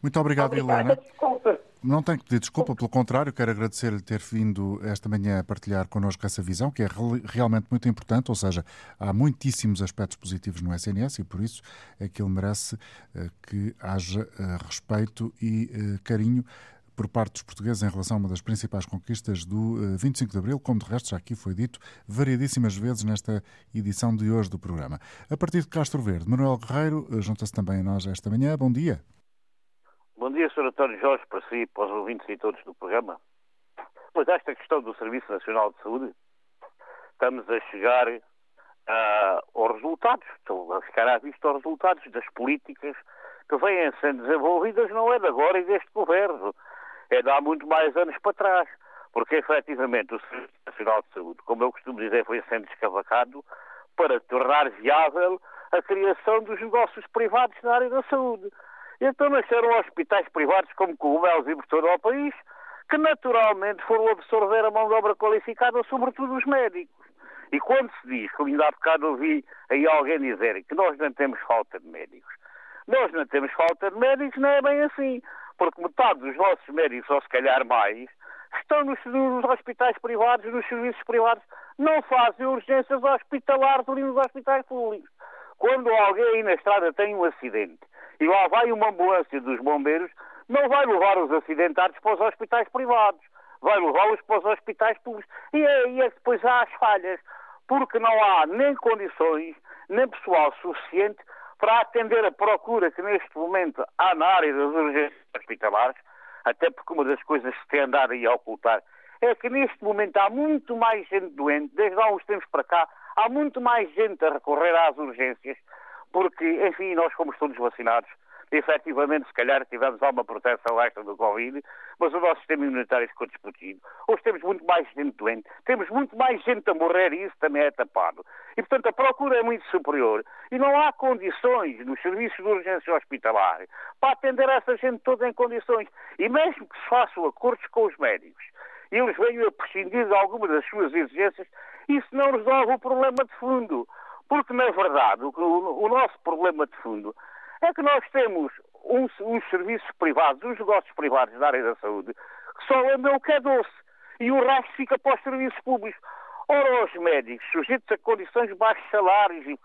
Muito obrigado, Obrigada, Helena. Desculpa. Não tenho que pedir desculpa, pelo contrário, quero agradecer-lhe ter vindo esta manhã a partilhar connosco essa visão, que é realmente muito importante, ou seja, há muitíssimos aspectos positivos no SNS e por isso é que ele merece uh, que haja uh, respeito e carinho por parte dos portugueses em relação a uma das principais conquistas do 25 de Abril, como de resto já aqui foi dito variedíssimas vezes nesta edição de hoje do programa. A partir de Castro Verde, Manuel Guerreiro junta-se também a nós esta manhã. Bom dia. Bom dia, Sr. António Jorge, para si, para os ouvintes e todos do programa. Pois esta questão do Serviço Nacional de Saúde, estamos a chegar uh, aos resultados, estão a ficar à vista aos resultados das políticas que vêm sendo desenvolvidas, não é de agora e deste governo, é de há muito mais anos para trás, porque efetivamente o Serviço Nacional de Saúde, como eu costumo dizer, foi sendo escavacado para tornar viável a criação dos negócios privados na área da saúde. Então nasceram hospitais privados como cogumelos e todo o país, que naturalmente foram absorver a mão de obra qualificada, sobretudo os médicos. E quando se diz, como ainda há bocado ouvi aí alguém dizer que nós não temos falta de médicos, nós não temos falta de médicos, não é bem assim, porque metade dos nossos médicos, ou se calhar mais, estão nos, nos hospitais privados, nos serviços privados, não fazem urgências hospitalares ali nos hospitais públicos. Quando alguém aí na estrada tem um acidente e lá vai uma ambulância dos bombeiros, não vai levar os acidentados para os hospitais privados, vai levá-los para os hospitais públicos. E aí é que depois há as falhas, porque não há nem condições, nem pessoal suficiente para atender a procura que neste momento há na área das urgências hospitalares, até porque uma das coisas que se tem andado aí a ocultar é que neste momento há muito mais gente doente, desde há uns tempos para cá, há muito mais gente a recorrer às urgências porque, enfim, nós fomos todos vacinados. Efetivamente, se calhar tivemos alguma proteção extra do Covid, mas o nosso sistema imunitário ficou desprotegido. Hoje temos muito mais gente doente, temos muito mais gente a morrer e isso também é tapado. E, portanto, a procura é muito superior e não há condições nos serviços de urgência hospitalar para atender essa gente toda em condições. E mesmo que se façam acordos com os médicos eles venham a prescindir de algumas das suas exigências, isso não resolve o problema de fundo. Porque, na verdade, o, o, nosso problema de fundo é que nós temos uns, serviços privados, uns negócios privados da área da saúde, que só lembram o que é doce. E o resto fica para os serviços públicos. Ora, os médicos, sujeitos a condições de baixos salários e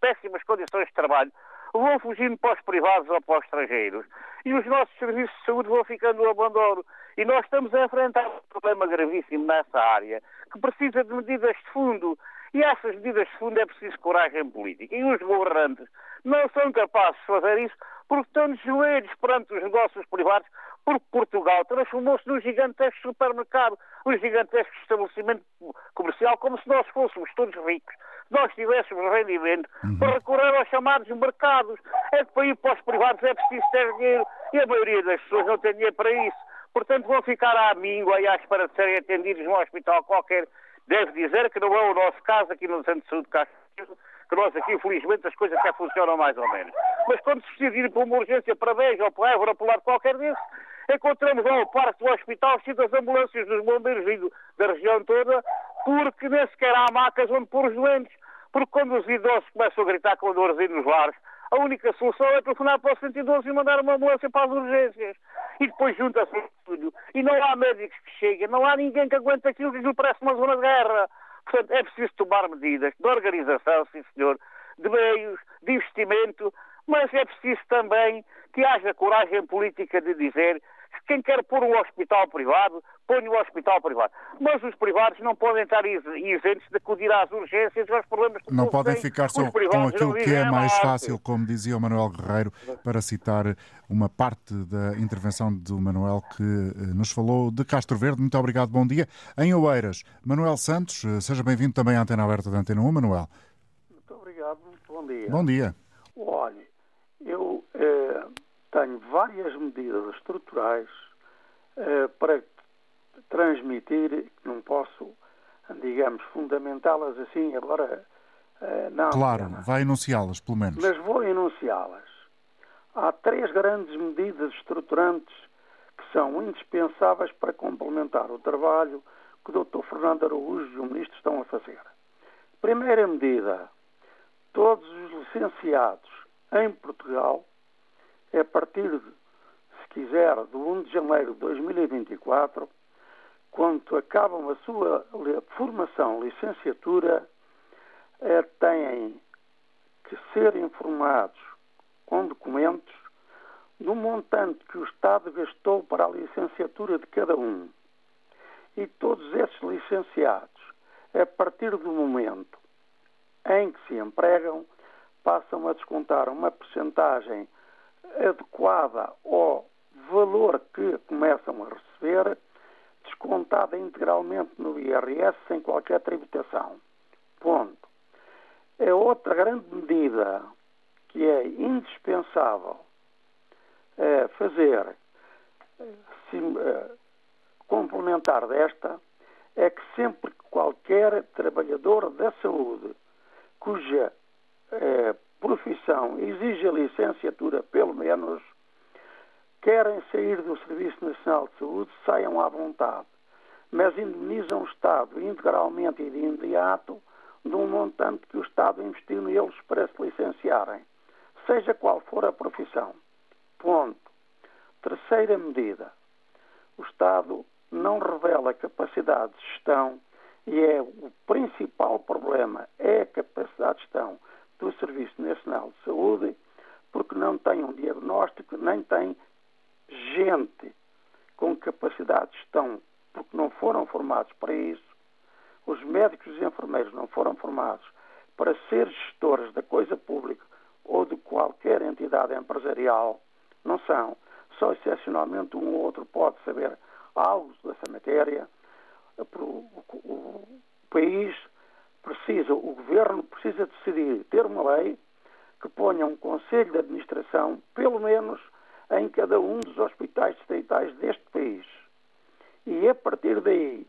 péssimas condições de trabalho, vão fugindo para os privados ou para os estrangeiros. E os nossos serviços de saúde vão ficando no abandono. E nós estamos a enfrentar um problema gravíssimo nessa área, que precisa de medidas de fundo. E essas medidas de fundo é preciso coragem política. E os governantes não são capazes de fazer isso porque estão de joelhos perante os negócios privados, porque Portugal transformou-se num gigantesco supermercado, um gigantesco estabelecimento comercial, como se nós fôssemos todos ricos, nós tivéssemos rendimento uhum. para recorrer aos chamados mercados. É que para ir para os privados é preciso ter dinheiro e a maioria das pessoas não tem dinheiro para isso. Portanto, vão ficar à míngua e à espera de serem atendidos num hospital qualquer Devo dizer que não é o nosso caso aqui no Centro de Saúde que nós aqui, infelizmente, as coisas até funcionam mais ou menos. Mas quando se precisa ir para uma urgência para Beja ou para Évora para lado qualquer desses, encontramos lá o parque do hospital cheio das ambulâncias dos bombeiros vindo da região toda, porque nem sequer há macas onde pôr os doentes. Porque quando os idosos começam a gritar com dores aí nos lares, a única solução é telefonar para o 112 e mandar uma ambulância para as urgências. E depois junta-se tudo. E não há médicos que cheguem, não há ninguém que aguente aquilo lhe parece uma zona de guerra. Portanto, é preciso tomar medidas de organização, sim senhor, de meios, de investimento, mas é preciso também que haja coragem política de dizer quem quer pôr um hospital privado, põe um hospital privado. Mas os privados não podem estar isentos de acudir às urgências e aos problemas que Não podem ficar só com aquilo que é mais fácil, como dizia o Manuel Guerreiro, para citar uma parte da intervenção do Manuel que eh, nos falou de Castro Verde. Muito obrigado, bom dia. Em Oeiras, Manuel Santos, eh, seja bem-vindo também à antena aberta da Antena 1, Manuel. Muito obrigado, bom dia. Bom dia. Olha, eu tenho várias medidas estruturais uh, para transmitir, não posso, digamos, fundamentá-las assim agora. Uh, não, claro, não. vai enunciá-las, pelo menos. Mas vou enunciá-las. Há três grandes medidas estruturantes que são indispensáveis para complementar o trabalho que o Dr. Fernando Araújo e o Ministro estão a fazer. Primeira medida: todos os licenciados em Portugal é a partir, de, se quiser, do 1 de janeiro de 2024, quando acabam a sua formação, licenciatura, é, têm que ser informados com documentos do montante que o Estado gastou para a licenciatura de cada um. E todos esses licenciados, a partir do momento em que se empregam, passam a descontar uma percentagem adequada ao valor que começam a receber, descontada integralmente no IRS sem qualquer tributação. Ponto. É outra grande medida que é indispensável é, fazer é, complementar desta é que sempre que qualquer trabalhador da saúde cuja é, profissão exige a licenciatura, pelo menos, querem sair do Serviço Nacional de Saúde, saiam à vontade, mas indemnizam o Estado integralmente e de imediato de um montante que o Estado investiu neles para se licenciarem, seja qual for a profissão. Ponto. Terceira medida. O Estado não revela capacidade de gestão e é o principal problema é a capacidade de gestão do Serviço Nacional de Saúde, porque não tem um diagnóstico, nem tem gente com capacidade de gestão, porque não foram formados para isso. Os médicos e enfermeiros não foram formados para ser gestores da coisa pública ou de qualquer entidade empresarial. Não são. Só excepcionalmente um ou outro pode saber algo dessa matéria. O país precisa, o governo precisa decidir ter uma lei que ponha um conselho de administração, pelo menos em cada um dos hospitais distritais deste país. E a partir daí,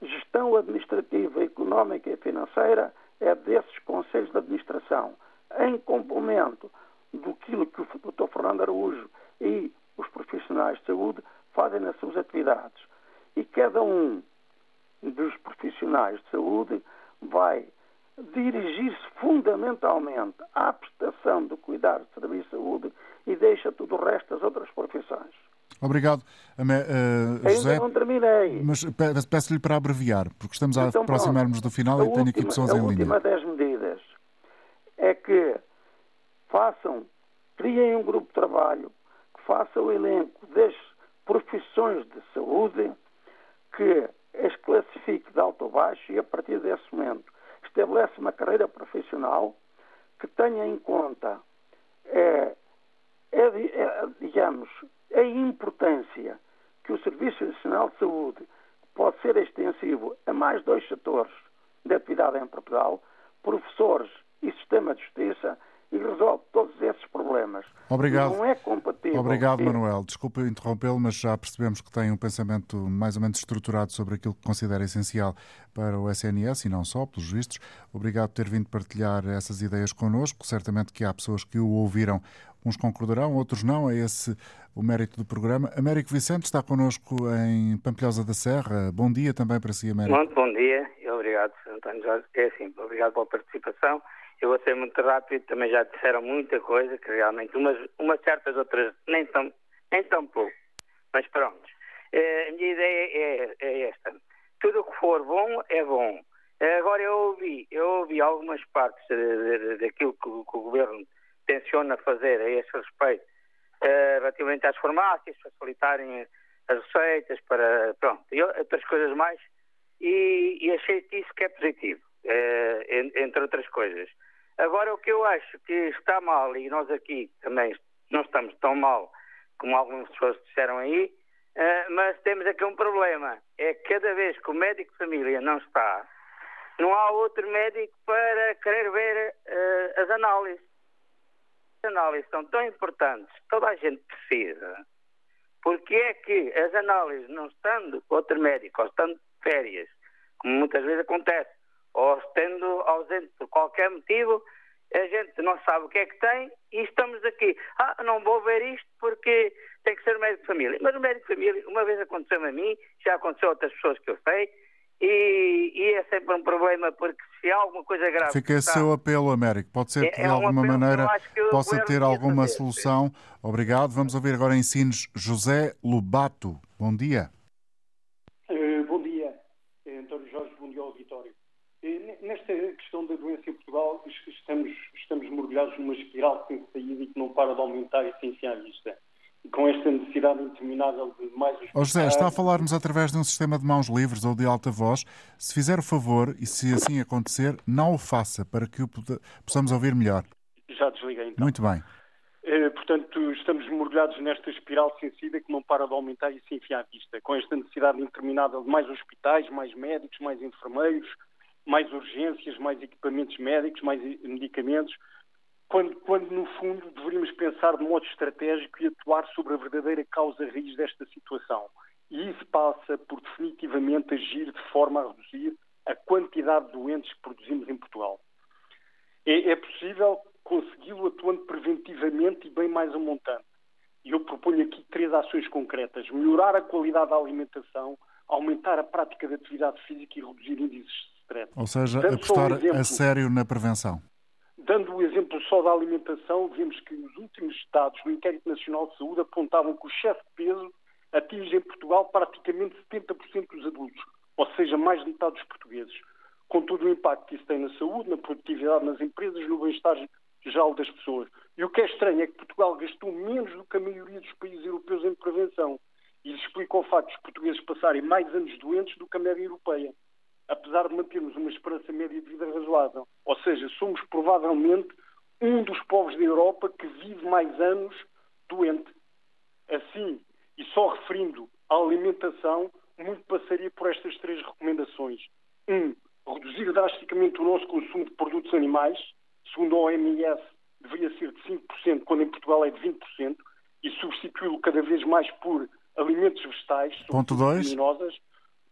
gestão administrativa, económica e financeira é desses conselhos de administração, em complemento do que o Dr. Fernando Araújo e os profissionais de saúde fazem nas suas atividades. E cada um dos profissionais de saúde vai dirigir-se fundamentalmente à prestação do cuidado de serviço de saúde e deixa tudo o resto das outras profissões. Obrigado, uh, José. Ainda não terminei. Mas peço-lhe para abreviar, porque estamos a então, aproximar-nos do final e tenho aqui pessoas em linha. A última das medidas é que façam, criem um grupo de trabalho que faça o elenco das profissões de saúde que as classifique de alto a baixo e a partir desse momento estabelece uma carreira profissional que tenha em conta, é, é, é, digamos, a importância que o Serviço Nacional de Saúde pode ser extensivo a mais dois setores de atividade em Portugal, professores e sistema de justiça, e resolve todos esses problemas. Obrigado. Não é compatível. Obrigado, Manuel. Desculpe interrompê-lo, mas já percebemos que tem um pensamento mais ou menos estruturado sobre aquilo que considera essencial para o SNS e não só, pelos vistos. Obrigado por ter vindo partilhar essas ideias connosco. Certamente que há pessoas que o ouviram, uns concordarão, outros não. É esse o mérito do programa. Américo Vicente está connosco em Pampilhosa da Serra. Bom dia também para si, Américo. Muito bom dia e obrigado, António Jorge. É assim, obrigado pela participação. Eu vou ser muito rápido, também já disseram muita coisa, que realmente umas, umas certas, outras nem tão, nem tão pouco. Mas pronto. Eh, a minha ideia é, é esta. Tudo o que for bom é bom. Eh, agora eu ouvi, eu ouvi algumas partes daquilo que, que, o governo tenciona fazer a esse respeito, uh, relativamente às farmácias, facilitarem as receitas para, pronto, e outras coisas mais, e, e achei que isso que é positivo, uh, entre outras coisas. Agora, o que eu acho que está mal, e nós aqui também não estamos tão mal como algumas pessoas disseram aí, uh, mas temos aqui um problema. É que cada vez que o médico de família não está, não há outro médico para querer ver uh, as análises. As análises são tão importantes, toda a gente precisa. Porque é que as análises, não estando outro médico, ou estando de férias, como muitas vezes acontece, ou estando ausente por qualquer motivo, a gente não sabe o que é que tem e estamos aqui. Ah, não vou ver isto porque tem que ser médico de família. Mas o médico de família, uma vez aconteceu a mim, já aconteceu a outras pessoas que eu sei, e, e, é sempre um problema porque se há alguma coisa grave. Fica esse seu apelo, Américo. Pode ser que é, de é alguma um maneira possa ter alguma solução. Obrigado. Vamos ouvir agora em Sines José Lobato. Bom dia. Nesta questão da doença em Portugal, estamos, estamos mergulhados numa espiral sem saída e que não para de aumentar e sem vista. com esta necessidade interminável de mais hospitais... Oh José, está a falar-nos através de um sistema de mãos livres ou de alta voz. Se fizer o favor, e se assim acontecer, não o faça, para que o possamos ouvir melhor. Já desliguei então. Muito bem. Eh, portanto, estamos mergulhados nesta espiral sensível que não para de aumentar e se enfia à vista, com esta necessidade interminável de mais hospitais, mais médicos, mais enfermeiros, mais urgências, mais equipamentos médicos, mais medicamentos, quando, quando no fundo deveríamos pensar de modo estratégico e atuar sobre a verdadeira causa raiz desta situação. E isso passa por definitivamente agir de forma a reduzir a quantidade de doentes que produzimos em Portugal. É, é possível consegui-lo atuando preventivamente e bem mais a montante. E eu proponho aqui três ações concretas: melhorar a qualidade da alimentação, aumentar a prática de atividade física e reduzir índices stress. Ou seja, Dando apostar um exemplo, a sério na prevenção. Dando o exemplo só da alimentação, vemos que os últimos dados do Inquérito Nacional de Saúde apontavam que o excesso de peso atinge em Portugal praticamente 70% dos adultos, ou seja, mais de metade dos portugueses. Com todo o impacto que isso tem na saúde, na produtividade nas empresas, no bem-estar geral das pessoas. E o que é estranho é que Portugal gastou menos do que a maioria dos países europeus em prevenção. E isso explica o facto de os portugueses passarem mais anos doentes do que a média europeia, apesar de mantermos uma esperança média de vida razoável. Ou seja, somos provavelmente um dos povos da Europa que vive mais anos doente. Assim, e só referindo à alimentação, muito passaria por estas três recomendações. Um, reduzir drasticamente o nosso consumo de produtos animais, segundo a OMS, deveria ser de 5%, quando em Portugal é de 20%, e substituí-lo cada vez mais por alimentos vegetais, Ponto dois.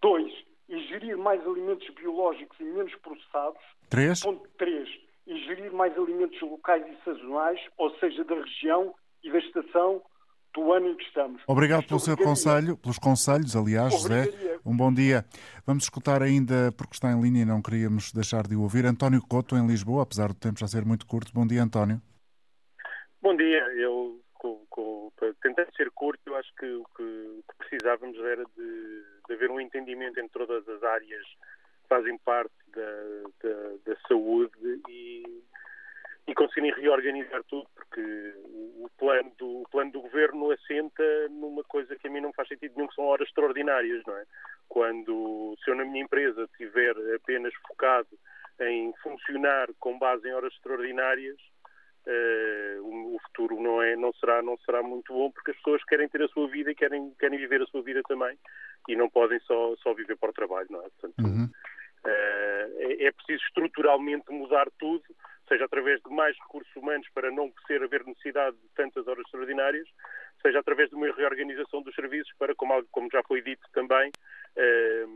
Dois, ingerir mais alimentos biológicos e menos processados. Três. Ponto três, ingerir mais alimentos locais e sazonais, ou seja, da região e da estação do ano em que estamos. Obrigado pelo seu conselho, pelos conselhos, aliás, José. Um bom dia. Vamos escutar ainda, porque está em linha e não queríamos deixar de o ouvir, António Couto, em Lisboa, apesar do tempo já ser muito curto. Bom dia, António. Bom dia. Eu, com, com, tentando ser curto, eu acho que o que, que precisávamos era de, de, haver um entendimento entre todas as áreas que fazem parte da, da, da saúde e e conseguirem reorganizar tudo, porque o plano, do, o plano do governo assenta numa coisa que a mim não faz sentido nenhum, que são horas extraordinárias, não é? Quando, se eu na minha empresa estiver apenas focado em funcionar com base em horas extraordinárias, o, o, futuro não, é, não, será, não será muito bom, porque as pessoas querem ter a sua vida e querem, querem viver a sua vida também, e não podem só, só viver para o trabalho, não é? Portanto, uhum. uh, é, é preciso estruturalmente mudar tudo, seja através de mais recursos humanos para não ser haver necessidade de tantas horas extraordinárias, seja através de uma reorganização dos serviços para, como, como já foi dito também, eh,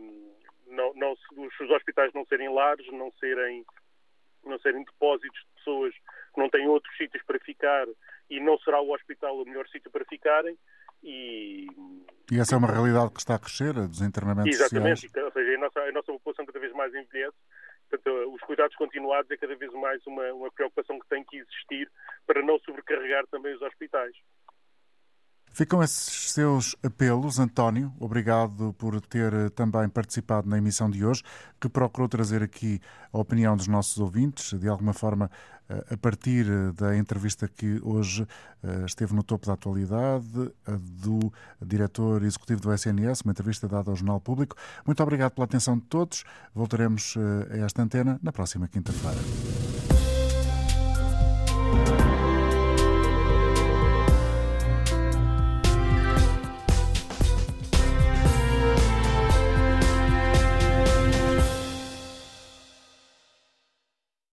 não, não, os, os hospitais não serem lares, não serem, não serem depósitos de pessoas que não têm outros sítios para ficar e não será o hospital o melhor sítio para ficarem. E, e essa é uma realidade que está a crescer, dos internamentos Exatamente, sociais. ou seja, a nossa, a nossa população cada vez mais envelhece Portanto, os cuidados continuados é cada vez mais uma, uma preocupação que tem que existir para não sobrecarregar também os hospitais. Ficam esses seus apelos, António. Obrigado por ter eh, também participado na emissão de hoje, que procurou trazer aqui a opinião dos nossos ouvintes, de alguma forma a partir eh, da entrevista que hoje esteve no topo da atualidade, do diretor executivo do SNS, uma entrevista dada ao Jornal Público. Muito obrigado pela atenção de todos. Voltaremos a esta antena na próxima quinta-feira.